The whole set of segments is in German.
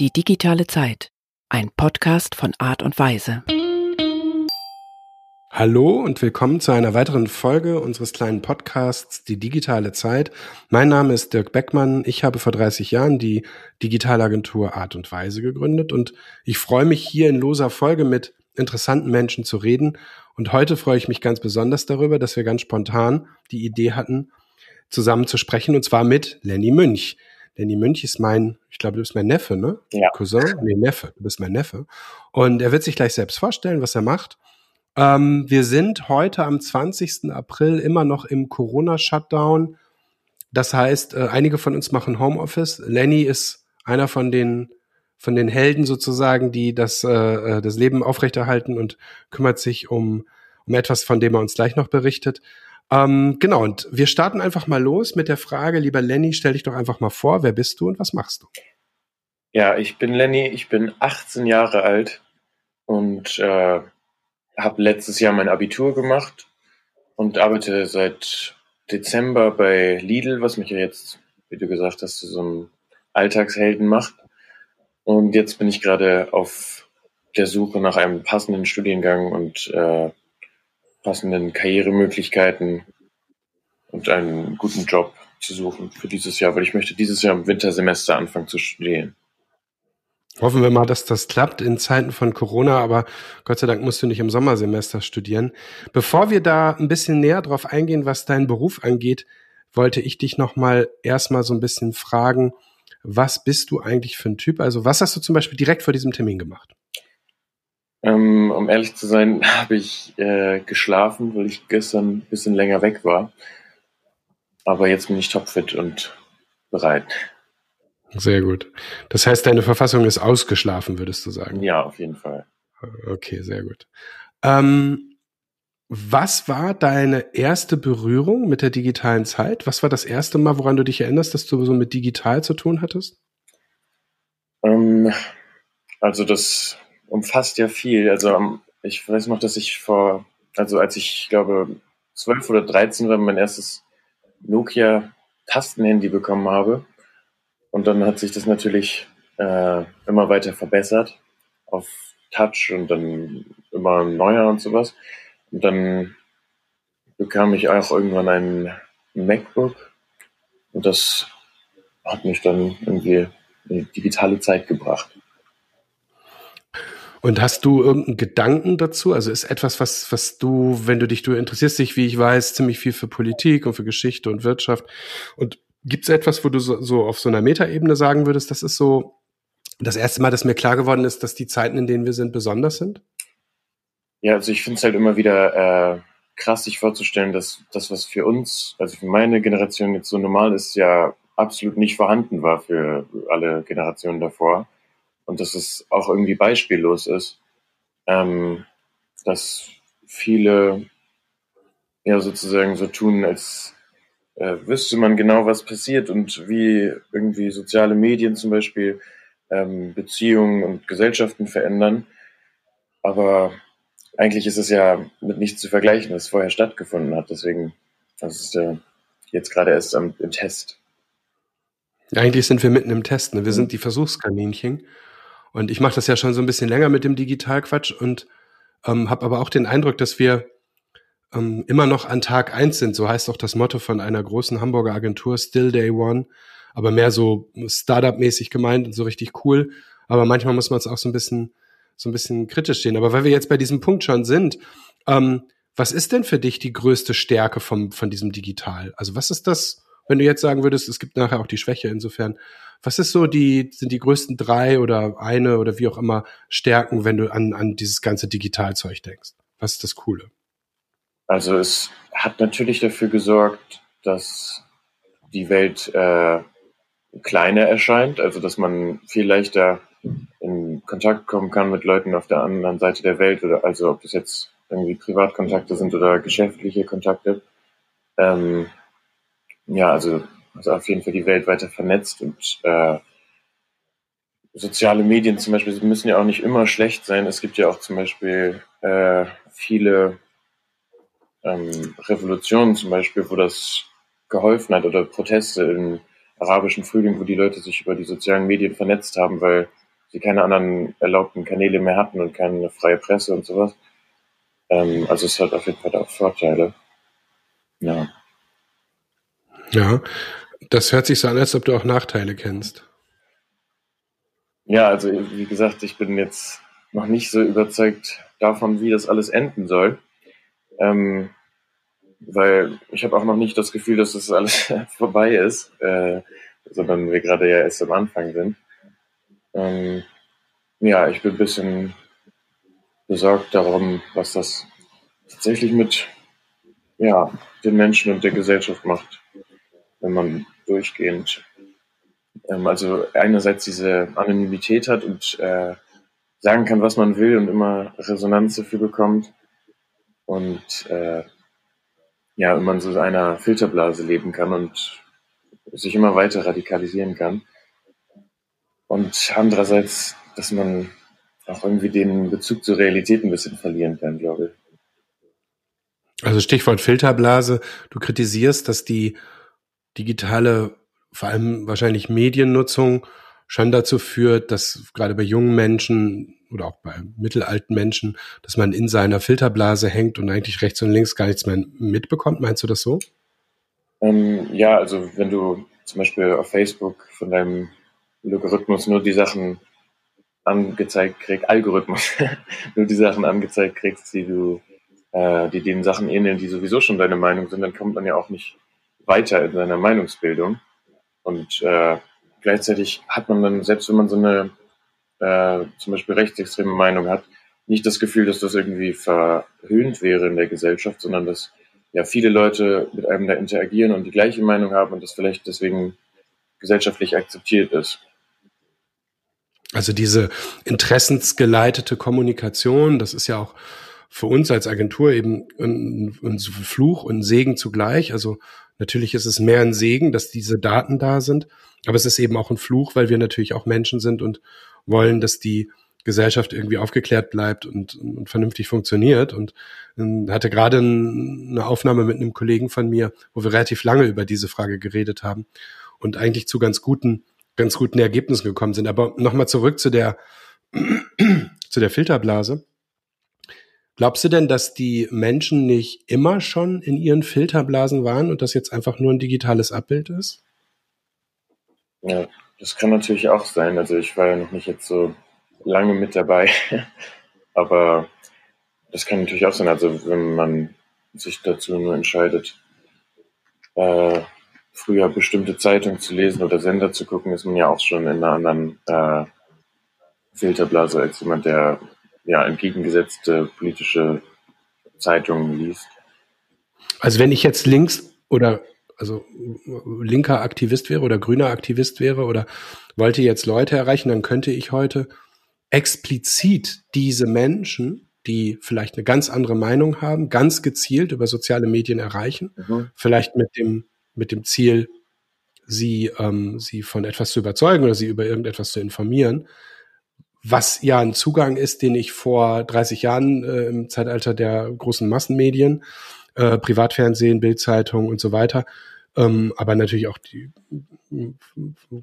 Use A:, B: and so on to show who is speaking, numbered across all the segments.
A: Die digitale Zeit. Ein Podcast von Art und Weise.
B: Hallo und willkommen zu einer weiteren Folge unseres kleinen Podcasts Die digitale Zeit. Mein Name ist Dirk Beckmann. Ich habe vor 30 Jahren die Digitalagentur Art und Weise gegründet und ich freue mich hier in loser Folge mit interessanten Menschen zu reden. Und heute freue ich mich ganz besonders darüber, dass wir ganz spontan die Idee hatten, zusammen zu sprechen und zwar mit Lenny Münch. Lenny Münch ist mein, ich glaube, du bist mein Neffe, ne?
C: Ja.
B: Cousin? Nee, Neffe. Du bist mein Neffe. Und er wird sich gleich selbst vorstellen, was er macht. Ähm, wir sind heute am 20. April immer noch im Corona-Shutdown. Das heißt, äh, einige von uns machen Homeoffice. Lenny ist einer von den von den Helden sozusagen, die das, äh, äh, das Leben aufrechterhalten und kümmert sich um, um etwas, von dem er uns gleich noch berichtet. Ähm, genau, und wir starten einfach mal los mit der Frage, lieber Lenny, stell dich doch einfach mal vor, wer bist du und was machst du?
C: Ja, ich bin Lenny, ich bin 18 Jahre alt und äh, habe letztes Jahr mein Abitur gemacht und arbeite seit Dezember bei Lidl, was mich jetzt, wie du gesagt hast, zu so einem Alltagshelden macht. Und jetzt bin ich gerade auf der Suche nach einem passenden Studiengang und äh, passenden Karrieremöglichkeiten und einen guten Job zu suchen für dieses Jahr, weil ich möchte dieses Jahr im Wintersemester anfangen zu studieren.
B: Hoffen wir mal, dass das klappt in Zeiten von Corona, aber Gott sei Dank musst du nicht im Sommersemester studieren. Bevor wir da ein bisschen näher drauf eingehen, was deinen Beruf angeht, wollte ich dich noch mal erstmal so ein bisschen fragen, was bist du eigentlich für ein Typ? Also was hast du zum Beispiel direkt vor diesem Termin gemacht?
C: Ähm, um ehrlich zu sein, habe ich äh, geschlafen, weil ich gestern ein bisschen länger weg war. Aber jetzt bin ich topfit und bereit.
B: Sehr gut. Das heißt, deine Verfassung ist ausgeschlafen, würdest du sagen?
C: Ja, auf jeden Fall.
B: Okay, sehr gut. Ähm, was war deine erste Berührung mit der digitalen Zeit? Was war das erste Mal, woran du dich erinnerst, dass du so mit digital zu tun hattest?
C: Ähm, also das umfasst ja viel. Also ich weiß noch, dass ich vor, also als ich glaube zwölf oder dreizehn war, mein erstes Nokia Tastenhandy bekommen habe. Und dann hat sich das natürlich äh, immer weiter verbessert auf Touch und dann immer neuer und sowas. Und dann bekam ich auch irgendwann ein MacBook und das hat mich dann irgendwie in die digitale Zeit gebracht.
B: Und hast du irgendeinen Gedanken dazu? Also ist etwas, was, was du, wenn du dich, du interessierst dich, wie ich weiß, ziemlich viel für Politik und für Geschichte und Wirtschaft. Und gibt es etwas, wo du so, so auf so einer Metaebene sagen würdest, das ist so das erste Mal, dass mir klar geworden ist, dass die Zeiten, in denen wir sind, besonders sind?
C: Ja, also ich finde es halt immer wieder äh, krass, sich vorzustellen, dass das, was für uns, also für meine Generation jetzt so normal ist, ja absolut nicht vorhanden war für alle Generationen davor. Und dass es auch irgendwie beispiellos ist, ähm, dass viele ja sozusagen so tun, als äh, wüsste man genau, was passiert und wie irgendwie soziale Medien zum Beispiel ähm, Beziehungen und Gesellschaften verändern. Aber eigentlich ist es ja mit nichts zu vergleichen, was vorher stattgefunden hat. Deswegen, das ist ja jetzt gerade erst am, im Test.
B: Eigentlich sind wir mitten im Test. Ne? Wir sind die Versuchskaninchen. Und ich mache das ja schon so ein bisschen länger mit dem Digitalquatsch und ähm, habe aber auch den Eindruck, dass wir ähm, immer noch an Tag eins sind. So heißt auch das Motto von einer großen Hamburger Agentur, Still Day One. Aber mehr so Startup-mäßig gemeint und so richtig cool. Aber manchmal muss man es auch so ein bisschen so ein bisschen kritisch sehen. Aber weil wir jetzt bei diesem Punkt schon sind, ähm, was ist denn für dich die größte Stärke vom, von diesem Digital? Also was ist das, wenn du jetzt sagen würdest, es gibt nachher auch die Schwäche insofern. Was ist so die, sind die größten drei oder eine oder wie auch immer Stärken, wenn du an, an dieses ganze Digitalzeug denkst? Was ist das Coole?
C: Also es hat natürlich dafür gesorgt, dass die Welt äh, kleiner erscheint, also dass man viel leichter in Kontakt kommen kann mit Leuten auf der anderen Seite der Welt oder also ob das jetzt irgendwie Privatkontakte sind oder geschäftliche Kontakte. Ähm, ja, also, also auf jeden Fall die Welt weiter vernetzt und äh, soziale Medien zum Beispiel müssen ja auch nicht immer schlecht sein. Es gibt ja auch zum Beispiel äh, viele ähm, Revolutionen zum Beispiel, wo das geholfen hat oder Proteste im arabischen Frühling, wo die Leute sich über die sozialen Medien vernetzt haben, weil sie keine anderen erlaubten Kanäle mehr hatten und keine freie Presse und sowas. Ähm, also es hat auf jeden Fall auch Vorteile. Ja.
B: Ja, das hört sich so an, als ob du auch Nachteile kennst.
C: Ja, also wie gesagt, ich bin jetzt noch nicht so überzeugt davon, wie das alles enden soll. Ähm, weil ich habe auch noch nicht das Gefühl, dass das alles vorbei ist, äh, sondern wir gerade ja erst am Anfang sind. Ähm, ja, ich bin ein bisschen besorgt darum, was das tatsächlich mit ja, den Menschen und der Gesellschaft macht, wenn man durchgehend ähm, also einerseits diese Anonymität hat und äh, sagen kann, was man will und immer Resonanz dafür bekommt und äh, ja, wenn man so in einer Filterblase leben kann und sich immer weiter radikalisieren kann. Und andererseits, dass man auch irgendwie den Bezug zur Realität ein bisschen verlieren kann, glaube ich.
B: Also Stichwort Filterblase. Du kritisierst, dass die digitale, vor allem wahrscheinlich Mediennutzung schon dazu führt, dass gerade bei jungen Menschen oder auch bei mittelalten Menschen, dass man in seiner Filterblase hängt und eigentlich rechts und links gar nichts mehr mitbekommt. Meinst du das so?
C: Ähm, ja, also wenn du zum Beispiel auf Facebook von deinem Logarithmus nur die Sachen angezeigt kriegst, Algorithmus, nur die Sachen angezeigt kriegst, die du, äh, die den Sachen ähneln, die sowieso schon deine Meinung sind, dann kommt man ja auch nicht weiter in seiner Meinungsbildung. Und äh, gleichzeitig hat man dann, selbst wenn man so eine äh, zum Beispiel rechtsextreme Meinung hat, nicht das Gefühl, dass das irgendwie verhöhnt wäre in der Gesellschaft, sondern dass ja viele Leute mit einem da interagieren und die gleiche Meinung haben und das vielleicht deswegen gesellschaftlich akzeptiert ist.
B: Also diese interessensgeleitete Kommunikation, das ist ja auch für uns als Agentur eben ein, ein Fluch und ein Segen zugleich. Also natürlich ist es mehr ein Segen, dass diese Daten da sind, aber es ist eben auch ein Fluch, weil wir natürlich auch Menschen sind und wollen, dass die Gesellschaft irgendwie aufgeklärt bleibt und, und vernünftig funktioniert. Und ähm, hatte gerade eine Aufnahme mit einem Kollegen von mir, wo wir relativ lange über diese Frage geredet haben und eigentlich zu ganz guten, ganz guten Ergebnissen gekommen sind. Aber nochmal zurück zu der, zu der Filterblase. Glaubst du denn, dass die Menschen nicht immer schon in ihren Filterblasen waren und das jetzt einfach nur ein digitales Abbild ist?
C: Ja, das kann natürlich auch sein. Also ich war ja noch nicht jetzt so lange mit dabei, aber das kann natürlich auch sein. Also wenn man sich dazu nur entscheidet, äh, früher bestimmte Zeitungen zu lesen oder Sender zu gucken, ist man ja auch schon in einer anderen äh, Filterblase als jemand, der ja entgegengesetzte politische Zeitungen liest.
B: Also wenn ich jetzt links oder also linker Aktivist wäre oder grüner Aktivist wäre oder wollte jetzt Leute erreichen, dann könnte ich heute explizit diese Menschen, die vielleicht eine ganz andere Meinung haben, ganz gezielt über soziale Medien erreichen, mhm. vielleicht mit dem mit dem Ziel, sie ähm, sie von etwas zu überzeugen oder sie über irgendetwas zu informieren, was ja ein Zugang ist, den ich vor 30 Jahren äh, im Zeitalter der großen Massenmedien, äh, Privatfernsehen, Bildzeitung und so weiter ähm, aber natürlich auch die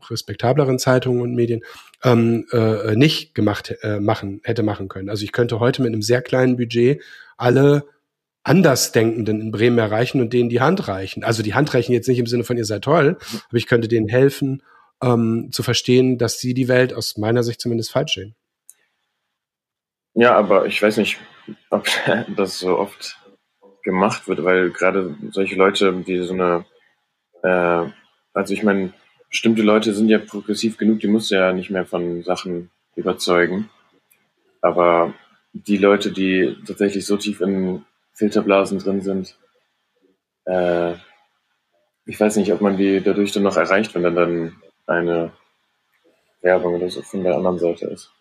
B: respektableren Zeitungen und Medien ähm, äh, nicht gemacht äh, machen hätte machen können. Also ich könnte heute mit einem sehr kleinen Budget alle Andersdenkenden in Bremen erreichen und denen die Hand reichen. Also die Hand reichen jetzt nicht im Sinne von ihr seid toll, aber ich könnte denen helfen, ähm, zu verstehen, dass sie die Welt aus meiner Sicht zumindest falsch sehen.
C: Ja, aber ich weiß nicht, ob das so oft gemacht wird, weil gerade solche Leute, die so eine äh, also ich meine, bestimmte Leute sind ja progressiv genug, die muss ja nicht mehr von Sachen überzeugen. Aber die Leute, die tatsächlich so tief in Filterblasen drin sind, äh, ich weiß nicht, ob man die dadurch dann noch erreicht, wenn dann, dann eine Werbung oder so von der anderen Seite ist.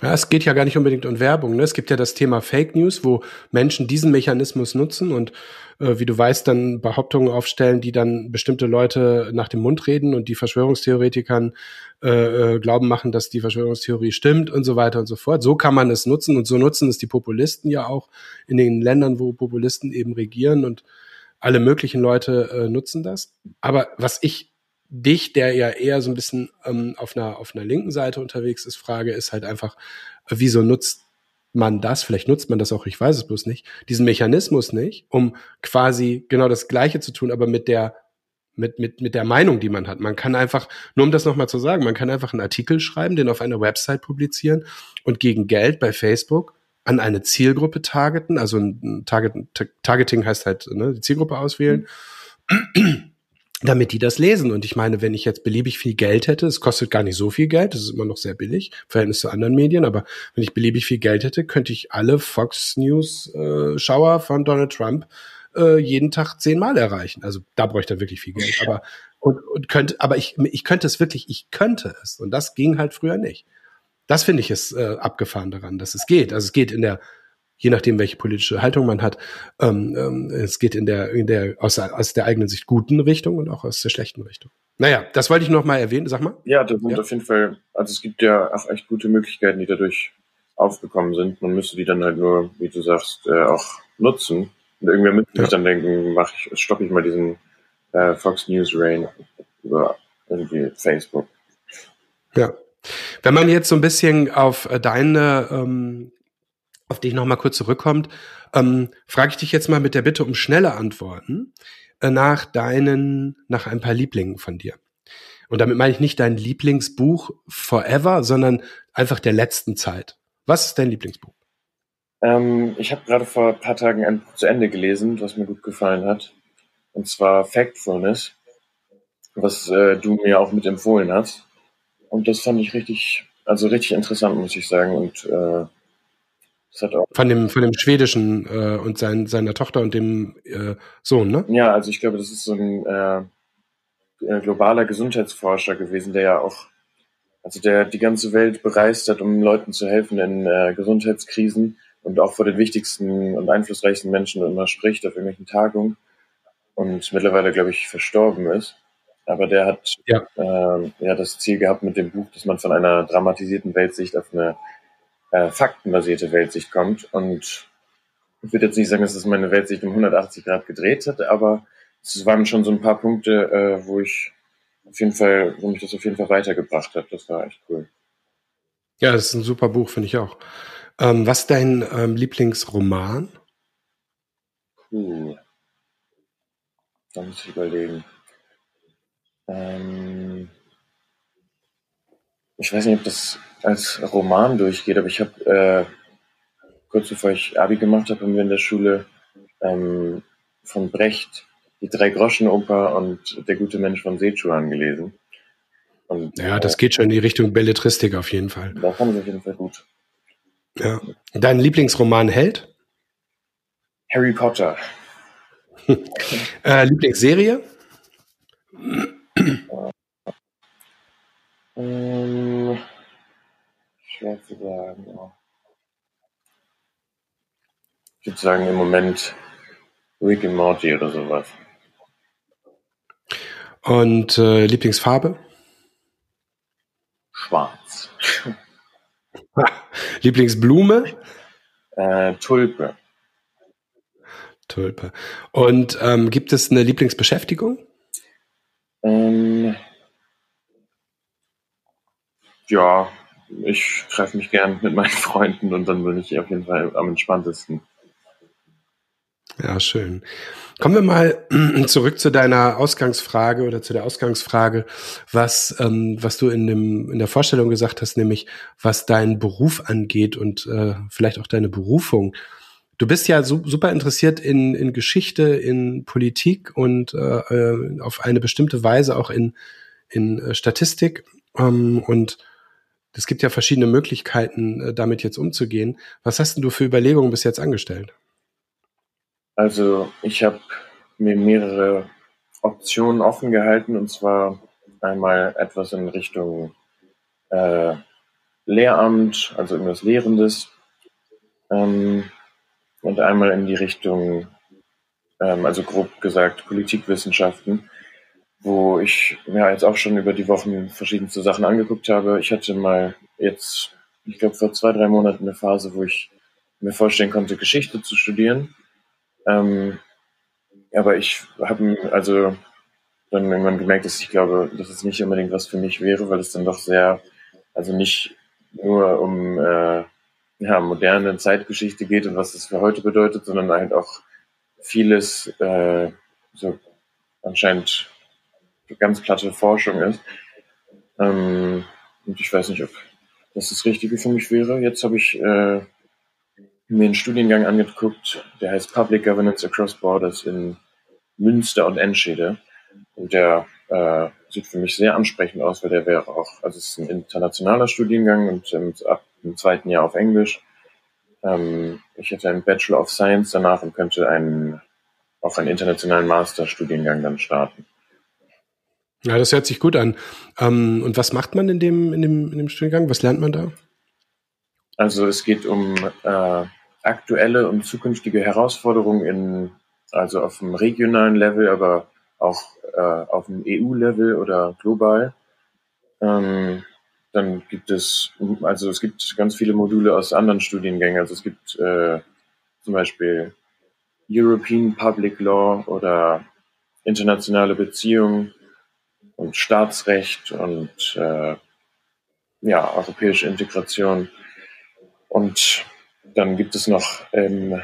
B: Ja, es geht ja gar nicht unbedingt um Werbung. Ne? Es gibt ja das Thema Fake News, wo Menschen diesen Mechanismus nutzen und äh, wie du weißt, dann Behauptungen aufstellen, die dann bestimmte Leute nach dem Mund reden und die Verschwörungstheoretikern äh, äh, glauben machen, dass die Verschwörungstheorie stimmt und so weiter und so fort. So kann man es nutzen und so nutzen es die Populisten ja auch in den Ländern, wo Populisten eben regieren und alle möglichen Leute äh, nutzen das. Aber was ich dich, der ja eher so ein bisschen ähm, auf einer auf einer linken Seite unterwegs ist, frage, ist halt einfach, wieso nutzt man das, vielleicht nutzt man das auch, ich weiß es bloß nicht, diesen Mechanismus nicht, um quasi genau das Gleiche zu tun, aber mit der mit, mit, mit der Meinung, die man hat. Man kann einfach, nur um das nochmal zu sagen, man kann einfach einen Artikel schreiben, den auf einer Website publizieren und gegen Geld bei Facebook an eine Zielgruppe targeten. Also ein Target, Targeting heißt halt ne, die Zielgruppe auswählen. Mhm damit die das lesen. Und ich meine, wenn ich jetzt beliebig viel Geld hätte, es kostet gar nicht so viel Geld, das ist immer noch sehr billig, im Verhältnis zu anderen Medien, aber wenn ich beliebig viel Geld hätte, könnte ich alle Fox News äh, Schauer von Donald Trump äh, jeden Tag zehnmal erreichen. Also da bräuchte er wirklich viel Geld. Aber und, und könnte, aber ich, ich könnte es wirklich, ich könnte es. Und das ging halt früher nicht. Das finde ich es äh, abgefahren daran, dass es geht. Also es geht in der je nachdem, welche politische Haltung man hat. Ähm, ähm, es geht in der, in der aus, aus der eigenen Sicht guten Richtung und auch aus der schlechten Richtung. Naja, das wollte ich noch mal erwähnen. Sag mal.
C: Ja, das sind ja. auf jeden Fall, also es gibt ja auch echt gute Möglichkeiten, die dadurch aufgekommen sind. Man müsste die dann halt nur, wie du sagst, äh, auch nutzen. Und irgendwer müsste ja. sich dann denken, mach ich, stoppe ich mal diesen äh, Fox News Rain über irgendwie Facebook.
B: Ja. Wenn man jetzt so ein bisschen auf deine ähm, auf die ich noch mal kurz zurückkommt, ähm, frage ich dich jetzt mal mit der Bitte um schnelle Antworten äh, nach deinen, nach ein paar Lieblingen von dir. Und damit meine ich nicht dein Lieblingsbuch forever, sondern einfach der letzten Zeit. Was ist dein Lieblingsbuch?
C: Ähm, ich habe gerade vor ein paar Tagen ein Buch zu Ende gelesen, was mir gut gefallen hat. Und zwar Factfulness, was äh, du mir auch mit empfohlen hast. Und das fand ich richtig, also richtig interessant, muss ich sagen. Und äh,
B: von dem, von dem schwedischen äh, und sein, seiner Tochter und dem äh, Sohn, ne?
C: Ja, also ich glaube, das ist so ein äh, äh, globaler Gesundheitsforscher gewesen, der ja auch, also der die ganze Welt bereist hat, um Leuten zu helfen in äh, Gesundheitskrisen und auch vor den wichtigsten und einflussreichsten Menschen immer spricht auf irgendwelchen Tagungen und mittlerweile, glaube ich, verstorben ist. Aber der hat ja. Äh, ja das Ziel gehabt mit dem Buch, dass man von einer dramatisierten Weltsicht auf eine äh, faktenbasierte Weltsicht kommt. Und ich würde jetzt nicht sagen, dass es meine Weltsicht um 180 Grad gedreht hat, aber es waren schon so ein paar Punkte, äh, wo ich auf jeden Fall, wo mich das auf jeden Fall weitergebracht hat. Das war echt cool.
B: Ja, das ist ein super Buch, finde ich auch. Ähm, was ist dein ähm, Lieblingsroman?
C: Puh. Da muss ich überlegen. Ähm, ich weiß nicht, ob das als Roman durchgeht, aber ich habe äh, kurz bevor ich Abi gemacht habe, haben wir in der Schule ähm, von Brecht die Drei-Groschen-Oper und Der gute Mensch von Sechuan gelesen.
B: Und, ja, das äh, geht schon in die Richtung Belletristik auf jeden Fall.
C: Da fand ich auf jeden Fall gut.
B: Ja. Dein Lieblingsroman Held?
C: Harry Potter.
B: äh, Lieblingsserie?
C: ähm, schwer zu sagen. Ja. Ich würde sagen, im Moment Rick and Morty oder sowas.
B: Und äh, Lieblingsfarbe?
C: Schwarz.
B: Lieblingsblume?
C: Äh, Tulpe.
B: Tulpe. Und ähm, gibt es eine Lieblingsbeschäftigung?
C: Ähm, ja, ich treffe mich gern mit meinen Freunden und dann bin ich auf jeden Fall am entspanntesten.
B: Ja, schön. Kommen wir mal zurück zu deiner Ausgangsfrage oder zu der Ausgangsfrage, was, ähm, was du in, dem, in der Vorstellung gesagt hast, nämlich was deinen Beruf angeht und äh, vielleicht auch deine Berufung. Du bist ja su super interessiert in, in Geschichte, in Politik und äh, äh auf eine bestimmte Weise auch in, in äh, Statistik. Ähm, und es gibt ja verschiedene Möglichkeiten, äh, damit jetzt umzugehen. Was hast denn du für Überlegungen bis jetzt angestellt?
C: Also ich habe mir mehrere Optionen offen gehalten und zwar einmal etwas in Richtung äh, Lehramt, also irgendwas Lehrendes ähm, und einmal in die Richtung, ähm, also grob gesagt Politikwissenschaften wo ich mir jetzt auch schon über die Wochen verschiedenste Sachen angeguckt habe. Ich hatte mal jetzt, ich glaube vor zwei, drei Monaten eine Phase, wo ich mir vorstellen konnte, Geschichte zu studieren. Ähm, aber ich habe, also dann irgendwann gemerkt, dass ich glaube, dass es nicht unbedingt was für mich wäre, weil es dann doch sehr, also nicht nur um äh, ja, moderne Zeitgeschichte geht und was das für heute bedeutet, sondern halt auch vieles äh, so anscheinend ganz platte Forschung ist. Ähm, und ich weiß nicht, ob das das Richtige für mich wäre. Jetzt habe ich äh, mir einen Studiengang angeguckt, der heißt Public Governance Across Borders in Münster und Enschede. Und der äh, sieht für mich sehr ansprechend aus, weil der wäre auch, also es ist ein internationaler Studiengang und ähm, ab dem zweiten Jahr auf Englisch. Ähm, ich hätte einen Bachelor of Science danach und könnte einen, auch einen internationalen Masterstudiengang dann starten.
B: Ja, das hört sich gut an. Ähm, und was macht man in dem, in, dem, in dem Studiengang? Was lernt man da?
C: Also es geht um äh, aktuelle und zukünftige Herausforderungen in, also auf dem regionalen Level, aber auch äh, auf dem EU-Level oder global. Ähm, dann gibt es, also es gibt ganz viele Module aus anderen Studiengängen. Also es gibt äh, zum Beispiel European Public Law oder internationale Beziehungen und Staatsrecht und äh, ja, europäische Integration. Und dann gibt es noch, ähm,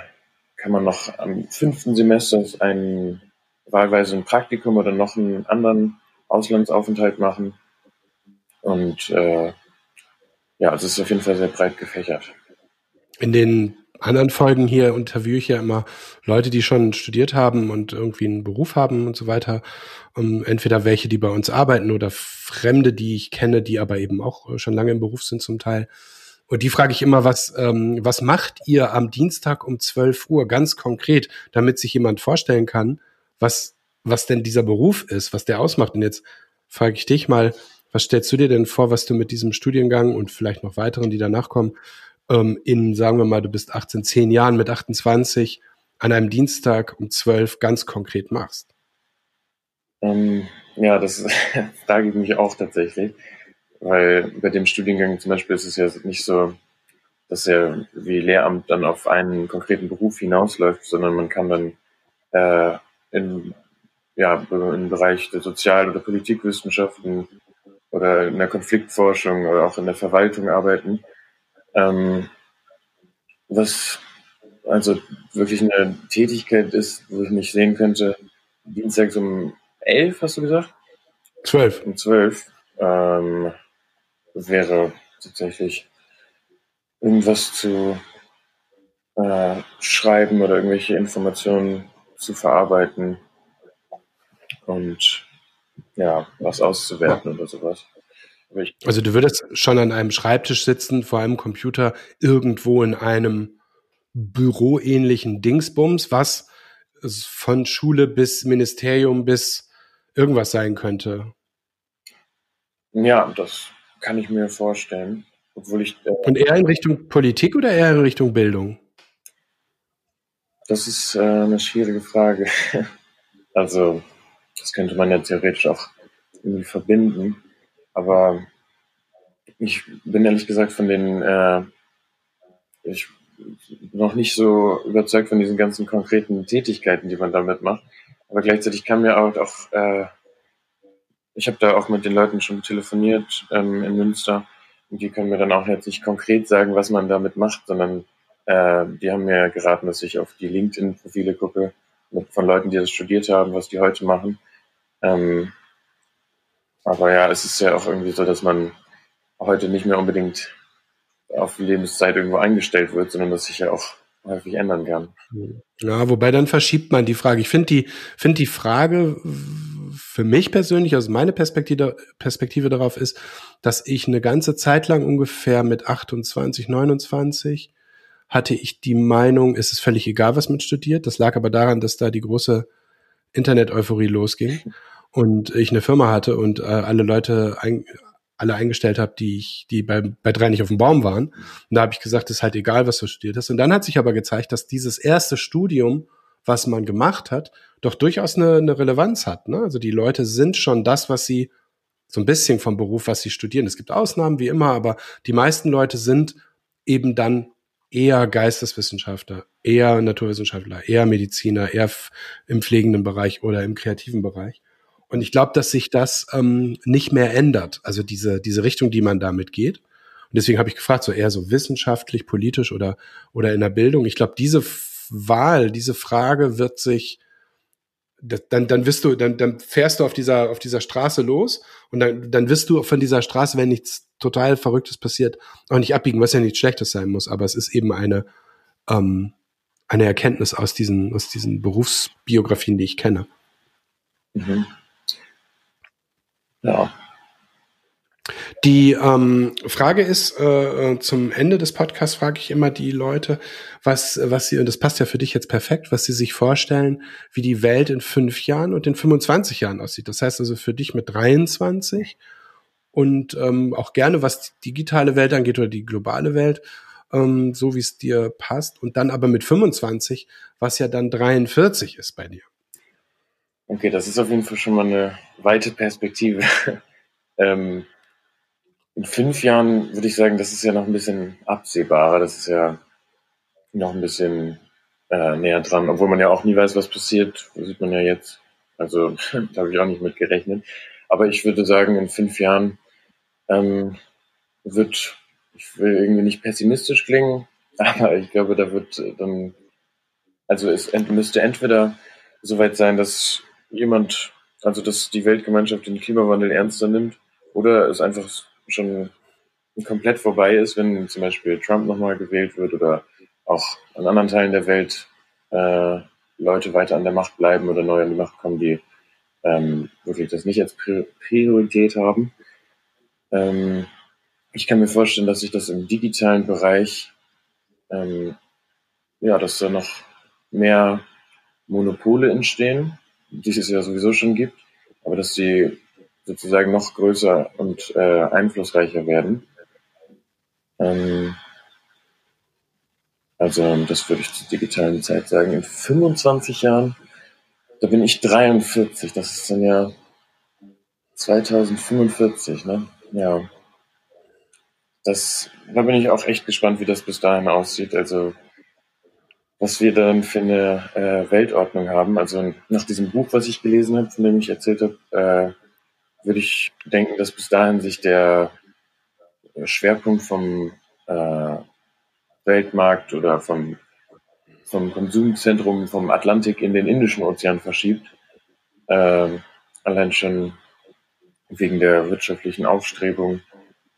C: kann man noch am fünften Semester ein, wahlweise ein Praktikum oder noch einen anderen Auslandsaufenthalt machen. Und äh, ja, es ist auf jeden Fall sehr breit gefächert.
B: In den anderen Folgen hier interviewe ich ja immer Leute, die schon studiert haben und irgendwie einen Beruf haben und so weiter. Um, entweder welche, die bei uns arbeiten oder Fremde, die ich kenne, die aber eben auch schon lange im Beruf sind zum Teil. Und die frage ich immer, was, ähm, was macht ihr am Dienstag um 12 Uhr ganz konkret, damit sich jemand vorstellen kann, was, was denn dieser Beruf ist, was der ausmacht. Und jetzt frage ich dich mal, was stellst du dir denn vor, was du mit diesem Studiengang und vielleicht noch weiteren, die danach kommen, ähm, in, sagen wir mal, du bist 18, 10 Jahren mit 28 an einem Dienstag um 12 ganz konkret machst?
C: Ähm, ja, das frage ich mich auch tatsächlich, weil bei dem Studiengang zum Beispiel ist es ja nicht so, dass er wie Lehramt dann auf einen konkreten Beruf hinausläuft, sondern man kann dann äh, in, ja, im Bereich der Sozial- oder Politikwissenschaften oder in der Konfliktforschung oder auch in der Verwaltung arbeiten. Ähm, was also wirklich eine Tätigkeit ist, wo ich mich sehen könnte, dienstags um elf, hast du gesagt?
B: Zwölf.
C: Um zwölf ähm, wäre tatsächlich irgendwas zu äh, schreiben oder irgendwelche Informationen zu verarbeiten und ja, was auszuwerten oder sowas.
B: Also du würdest schon an einem Schreibtisch sitzen, vor einem Computer, irgendwo in einem büroähnlichen Dingsbums, was von Schule bis Ministerium bis irgendwas sein könnte.
C: Ja, das kann ich mir vorstellen. Obwohl ich,
B: äh, Und eher in Richtung Politik oder eher in Richtung Bildung?
C: Das ist äh, eine schwierige Frage. also, das könnte man ja theoretisch auch irgendwie verbinden. Aber ich bin ehrlich gesagt von den, äh, ich noch nicht so überzeugt von diesen ganzen konkreten Tätigkeiten, die man damit macht. Aber gleichzeitig kann mir auch, auch äh, ich habe da auch mit den Leuten schon telefoniert ähm, in Münster und die können mir dann auch jetzt nicht konkret sagen, was man damit macht, sondern äh, die haben mir geraten, dass ich auf die LinkedIn-Profile gucke mit, von Leuten, die das studiert haben, was die heute machen. Ähm, aber ja, es ist ja auch irgendwie so, dass man heute nicht mehr unbedingt auf Lebenszeit irgendwo eingestellt wird, sondern dass sich ja auch häufig ändern kann.
B: Ja, wobei dann verschiebt man die Frage. Ich finde die, finde die Frage für mich persönlich, also meine Perspektive, Perspektive darauf ist, dass ich eine ganze Zeit lang ungefähr mit 28, 29 hatte ich die Meinung, es ist völlig egal, was man studiert. Das lag aber daran, dass da die große Internet-Euphorie losging und ich eine Firma hatte und äh, alle Leute ein, alle eingestellt habe, die ich, die bei, bei drei nicht auf dem Baum waren. Und da habe ich gesagt, ist halt egal, was du studiert hast. Und dann hat sich aber gezeigt, dass dieses erste Studium, was man gemacht hat, doch durchaus eine, eine Relevanz hat. Ne? Also die Leute sind schon das, was sie so ein bisschen vom Beruf, was sie studieren. Es gibt Ausnahmen wie immer, aber die meisten Leute sind eben dann eher Geisteswissenschaftler, eher Naturwissenschaftler, eher Mediziner, eher im pflegenden Bereich oder im kreativen Bereich. Und ich glaube, dass sich das ähm, nicht mehr ändert. Also diese, diese Richtung, die man damit geht. Und deswegen habe ich gefragt, so eher so wissenschaftlich, politisch oder, oder in der Bildung. Ich glaube, diese Wahl, diese Frage wird sich, dann, dann wirst du, dann, dann fährst du auf dieser, auf dieser Straße los und dann, dann wirst du von dieser Straße, wenn nichts total Verrücktes passiert, auch nicht abbiegen, was ja nichts Schlechtes sein muss, aber es ist eben eine, ähm, eine Erkenntnis aus diesen, aus diesen Berufsbiografien, die ich kenne. Mhm. Ja. Die ähm, Frage ist, äh, äh, zum Ende des Podcasts frage ich immer die Leute, was, was sie, und das passt ja für dich jetzt perfekt, was sie sich vorstellen, wie die Welt in fünf Jahren und in 25 Jahren aussieht. Das heißt also für dich mit 23 und ähm, auch gerne, was die digitale Welt angeht oder die globale Welt, ähm, so wie es dir passt. Und dann aber mit 25, was ja dann 43 ist bei dir.
C: Okay, das ist auf jeden Fall schon mal eine weite Perspektive. ähm, in fünf Jahren würde ich sagen, das ist ja noch ein bisschen absehbarer. Das ist ja noch ein bisschen äh, näher dran, obwohl man ja auch nie weiß, was passiert. Das sieht man ja jetzt. Also da habe ich auch nicht mit gerechnet. Aber ich würde sagen, in fünf Jahren ähm, wird, ich will irgendwie nicht pessimistisch klingen, aber ich glaube, da wird dann, also es müsste entweder soweit sein, dass jemand, also dass die Weltgemeinschaft den Klimawandel ernster nimmt, oder es einfach schon komplett vorbei ist, wenn zum Beispiel Trump nochmal gewählt wird oder auch an anderen Teilen der Welt äh, Leute weiter an der Macht bleiben oder neu an die Macht kommen, die ähm, wirklich das nicht als Priorität haben. Ähm, ich kann mir vorstellen, dass sich das im digitalen Bereich, ähm, ja, dass da noch mehr Monopole entstehen, die es ja sowieso schon gibt, aber dass sie sozusagen noch größer und äh, einflussreicher werden. Ähm, also das würde ich zur digitalen Zeit sagen. In 25 Jahren, da bin ich 43, das ist dann ja 2045, ne? Ja. Das, da bin ich auch echt gespannt, wie das bis dahin aussieht. Also was wir dann für eine äh, Weltordnung haben. Also nach diesem Buch, was ich gelesen habe, von dem ich erzählt habe, äh, würde ich denken, dass bis dahin sich der Schwerpunkt vom äh, Weltmarkt oder vom, vom Konsumzentrum vom Atlantik in den Indischen Ozean verschiebt. Äh, allein schon wegen der wirtschaftlichen Aufstrebung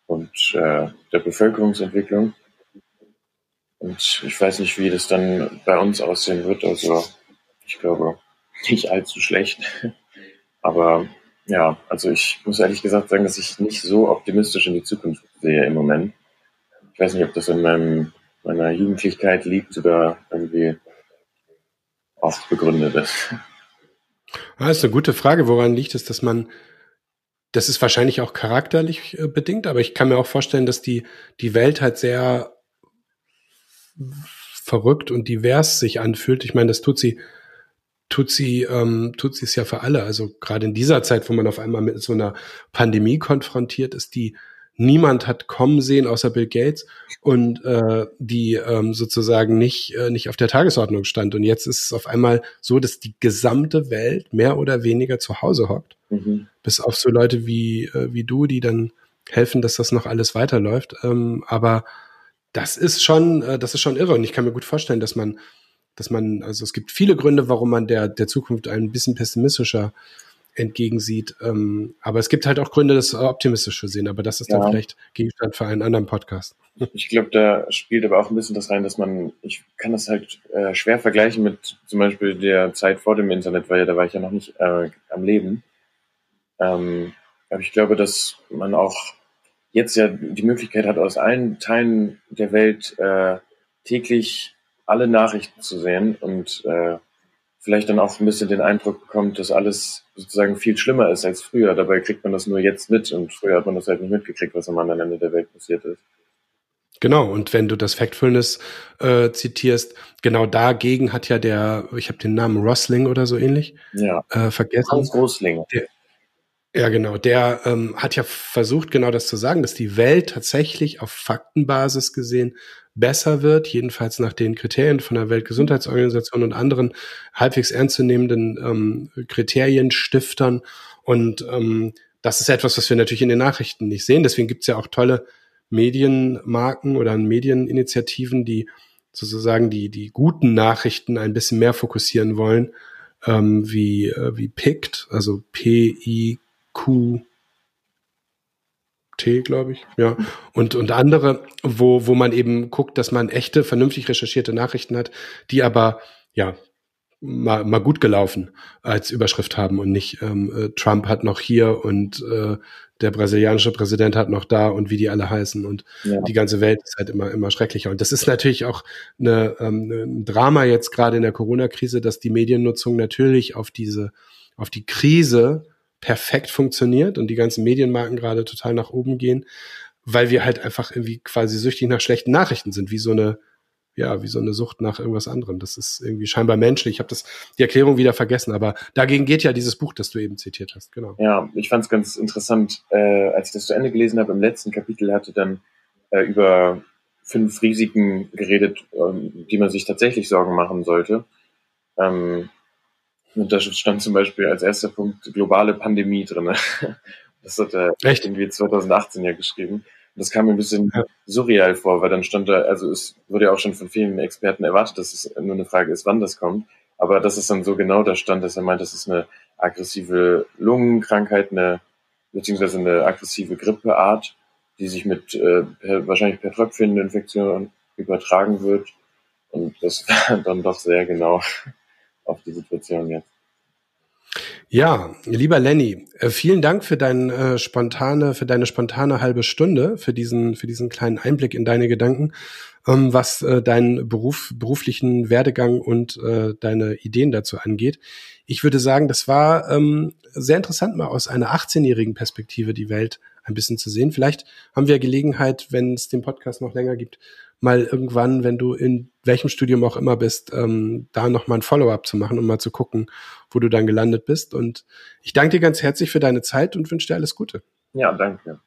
C: und äh, der Bevölkerungsentwicklung. Und ich weiß nicht, wie das dann bei uns aussehen wird. Also ich glaube nicht allzu schlecht. Aber ja, also ich muss ehrlich gesagt sagen, dass ich nicht so optimistisch in die Zukunft sehe im Moment. Ich weiß nicht, ob das in meinem, meiner Jugendlichkeit liegt oder irgendwie auch begründet ist.
B: Ah, ist eine gute Frage. Woran liegt es, dass man das ist wahrscheinlich auch charakterlich äh, bedingt, aber ich kann mir auch vorstellen, dass die, die Welt halt sehr verrückt und divers sich anfühlt. Ich meine, das tut sie, tut sie, ähm, tut sie es ja für alle. Also gerade in dieser Zeit, wo man auf einmal mit so einer Pandemie konfrontiert ist, die niemand hat kommen sehen außer Bill Gates und äh, die ähm, sozusagen nicht äh, nicht auf der Tagesordnung stand und jetzt ist es auf einmal so, dass die gesamte Welt mehr oder weniger zu Hause hockt, mhm. bis auf so Leute wie äh, wie du, die dann helfen, dass das noch alles weiterläuft. Ähm, aber das ist schon äh, das ist schon irre und ich kann mir gut vorstellen, dass man dass man also es gibt viele Gründe, warum man der der Zukunft ein bisschen pessimistischer entgegensieht. Ähm, aber es gibt halt auch Gründe, das optimistisch zu sehen. Aber das ist ja. dann vielleicht Gegenstand für einen anderen Podcast.
C: Ich glaube, da spielt aber auch ein bisschen das rein, dass man, ich kann das halt äh, schwer vergleichen mit zum Beispiel der Zeit vor dem Internet, weil ja da war ich ja noch nicht äh, am Leben. Ähm, aber ich glaube, dass man auch jetzt ja die Möglichkeit hat, aus allen Teilen der Welt äh, täglich alle Nachrichten zu sehen und äh, vielleicht dann auch ein bisschen den Eindruck bekommt, dass alles sozusagen viel schlimmer ist als früher. Dabei kriegt man das nur jetzt mit und früher hat man das halt nicht mitgekriegt, was am anderen Ende der Welt passiert ist.
B: Genau, und wenn du das Factfulness äh, zitierst, genau dagegen hat ja der, ich habe den Namen Rosling oder so ähnlich ja. äh, vergessen.
C: Hans Rosling.
B: Der, ja, genau. Der ähm, hat ja versucht, genau das zu sagen, dass die Welt tatsächlich auf Faktenbasis gesehen besser wird, jedenfalls nach den Kriterien von der Weltgesundheitsorganisation und anderen halbwegs ernstzunehmenden ähm, Kriterienstiftern. Und ähm, das ist etwas, was wir natürlich in den Nachrichten nicht sehen. Deswegen gibt es ja auch tolle Medienmarken oder Medieninitiativen, die sozusagen die, die guten Nachrichten ein bisschen mehr fokussieren wollen, ähm, wie, äh, wie PICT, also P-I-Q T, glaube ich, ja, und, und andere, wo, wo man eben guckt, dass man echte, vernünftig recherchierte Nachrichten hat, die aber, ja, mal, mal gut gelaufen als Überschrift haben und nicht ähm, äh, Trump hat noch hier und äh, der brasilianische Präsident hat noch da und wie die alle heißen und ja. die ganze Welt ist halt immer immer schrecklicher und das ist natürlich auch eine, ähm, ein Drama jetzt gerade in der Corona-Krise, dass die Mediennutzung natürlich auf diese auf die Krise perfekt funktioniert und die ganzen Medienmarken gerade total nach oben gehen, weil wir halt einfach irgendwie quasi süchtig nach schlechten Nachrichten sind, wie so eine ja, wie so eine Sucht nach irgendwas anderem. Das ist irgendwie scheinbar menschlich. Ich habe das die Erklärung wieder vergessen, aber dagegen geht ja dieses Buch, das du eben zitiert hast. Genau.
C: Ja, ich fand es ganz interessant, äh, als ich das zu Ende gelesen habe. Im letzten Kapitel hatte dann äh, über fünf Risiken geredet, ähm, die man sich tatsächlich Sorgen machen sollte. Ähm, und da stand zum Beispiel als erster Punkt globale Pandemie drin. Das hat er Echt? irgendwie 2018 ja geschrieben. Das kam mir ein bisschen ja. surreal vor, weil dann stand da, also es wurde ja auch schon von vielen Experten erwartet, dass es nur eine Frage ist, wann das kommt. Aber dass es dann so genau da stand, dass er meint, das ist eine aggressive Lungenkrankheit, eine, beziehungsweise eine aggressive Grippeart, die sich mit, äh, per, wahrscheinlich per Tröpfcheninfektion übertragen wird. Und das war dann doch sehr genau auf die Situation jetzt.
B: Ja, lieber Lenny, äh, vielen Dank für deine äh, spontane, für deine spontane halbe Stunde, für diesen, für diesen kleinen Einblick in deine Gedanken, ähm, was äh, deinen Beruf, beruflichen Werdegang und deine Ideen dazu angeht. Ich würde sagen, das war ähm, sehr interessant, mal aus einer 18-jährigen Perspektive die Welt ein bisschen zu sehen. Vielleicht haben wir Gelegenheit, wenn es den Podcast noch länger gibt, mal irgendwann, wenn du in welchem Studium auch immer bist, ähm, da nochmal ein Follow-up zu machen und mal zu gucken, wo du dann gelandet bist. Und ich danke dir ganz herzlich für deine Zeit und wünsche dir alles Gute.
C: Ja, danke.